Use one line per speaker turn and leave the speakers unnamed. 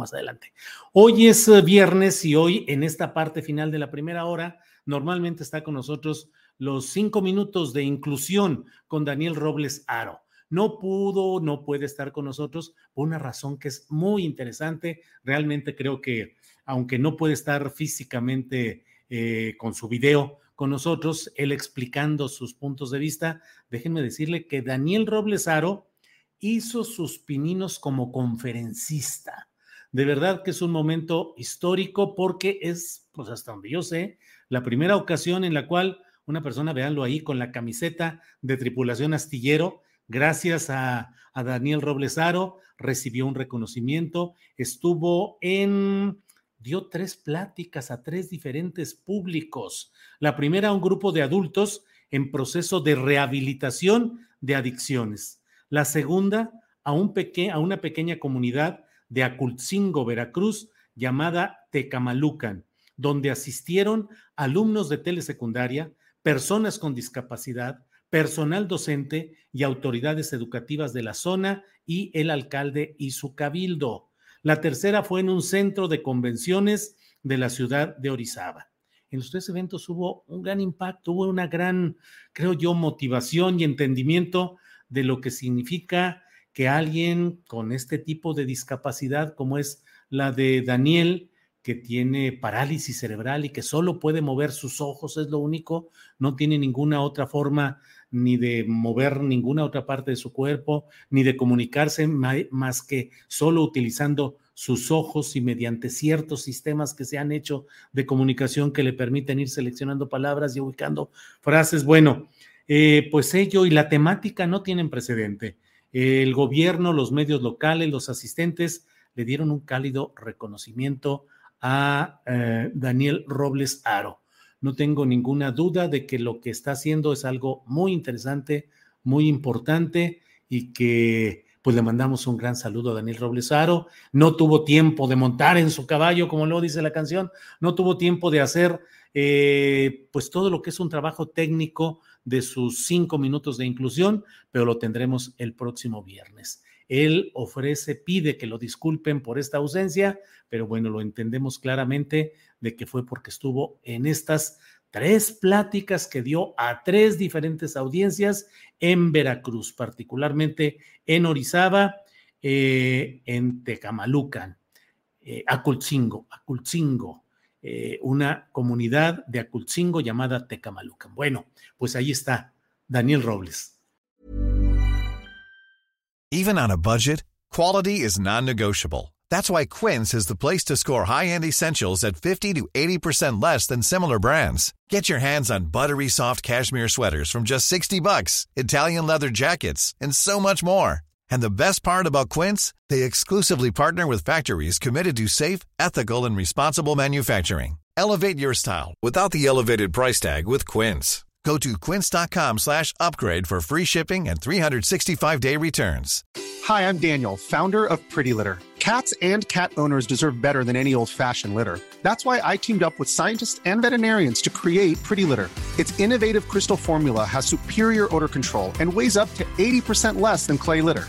Más adelante. Hoy es eh, viernes y hoy en esta parte final de la primera hora normalmente está con nosotros los cinco minutos de inclusión con Daniel Robles Aro. No pudo, no puede estar con nosotros por una razón que es muy interesante. Realmente creo que aunque no puede estar físicamente eh, con su video con nosotros, él explicando sus puntos de vista, déjenme decirle que Daniel Robles Aro hizo sus pininos como conferencista. De verdad que es un momento histórico porque es, pues hasta donde yo sé, la primera ocasión en la cual una persona, véanlo ahí, con la camiseta de tripulación astillero, gracias a, a Daniel Roblesaro, recibió un reconocimiento, estuvo en, dio tres pláticas a tres diferentes públicos. La primera a un grupo de adultos en proceso de rehabilitación de adicciones. La segunda a, un peque, a una pequeña comunidad de Acultzingo, Veracruz, llamada Tecamalucan, donde asistieron alumnos de telesecundaria, personas con discapacidad, personal docente y autoridades educativas de la zona y el alcalde y su cabildo. La tercera fue en un centro de convenciones de la ciudad de Orizaba. En los tres eventos hubo un gran impacto, hubo una gran, creo yo, motivación y entendimiento de lo que significa que alguien con este tipo de discapacidad, como es la de Daniel, que tiene parálisis cerebral y que solo puede mover sus ojos, es lo único, no tiene ninguna otra forma ni de mover ninguna otra parte de su cuerpo, ni de comunicarse más que solo utilizando sus ojos y mediante ciertos sistemas que se han hecho de comunicación que le permiten ir seleccionando palabras y ubicando frases. Bueno, eh, pues ello y la temática no tienen precedente. El gobierno, los medios locales, los asistentes le dieron un cálido reconocimiento a eh, Daniel Robles Aro. No tengo ninguna duda de que lo que está haciendo es algo muy interesante, muy importante y que pues le mandamos un gran saludo a Daniel Robles Aro. No tuvo tiempo de montar en su caballo, como lo dice la canción, no tuvo tiempo de hacer eh, pues todo lo que es un trabajo técnico de sus cinco minutos de inclusión, pero lo tendremos el próximo viernes. Él ofrece, pide que lo disculpen por esta ausencia, pero bueno, lo entendemos claramente de que fue porque estuvo en estas tres pláticas que dio a tres diferentes audiencias en Veracruz, particularmente en Orizaba, eh, en Tecamalucan, eh, Acultzingo, Acultzingo, eh, una comunidad de Acultzingo llamada Tecamalucan. Bueno, pues ahí está Daniel Robles.
Even on a budget, quality is non-negotiable. That's why Quince is the place to score high-end essentials at 50 to 80% less than similar brands. Get your hands on buttery soft cashmere sweaters from just 60 bucks, Italian leather jackets, and so much more. And the best part about Quince, they exclusively partner with factories committed to safe, ethical, and responsible manufacturing. Elevate your style without the elevated price tag with Quince. Go to quince.com slash upgrade for free shipping and 365-day returns.
Hi, I'm Daniel, founder of Pretty Litter. Cats and cat owners deserve better than any old-fashioned litter. That's why I teamed up with scientists and veterinarians to create Pretty Litter. Its innovative crystal formula has superior odor control and weighs up to 80% less than clay litter.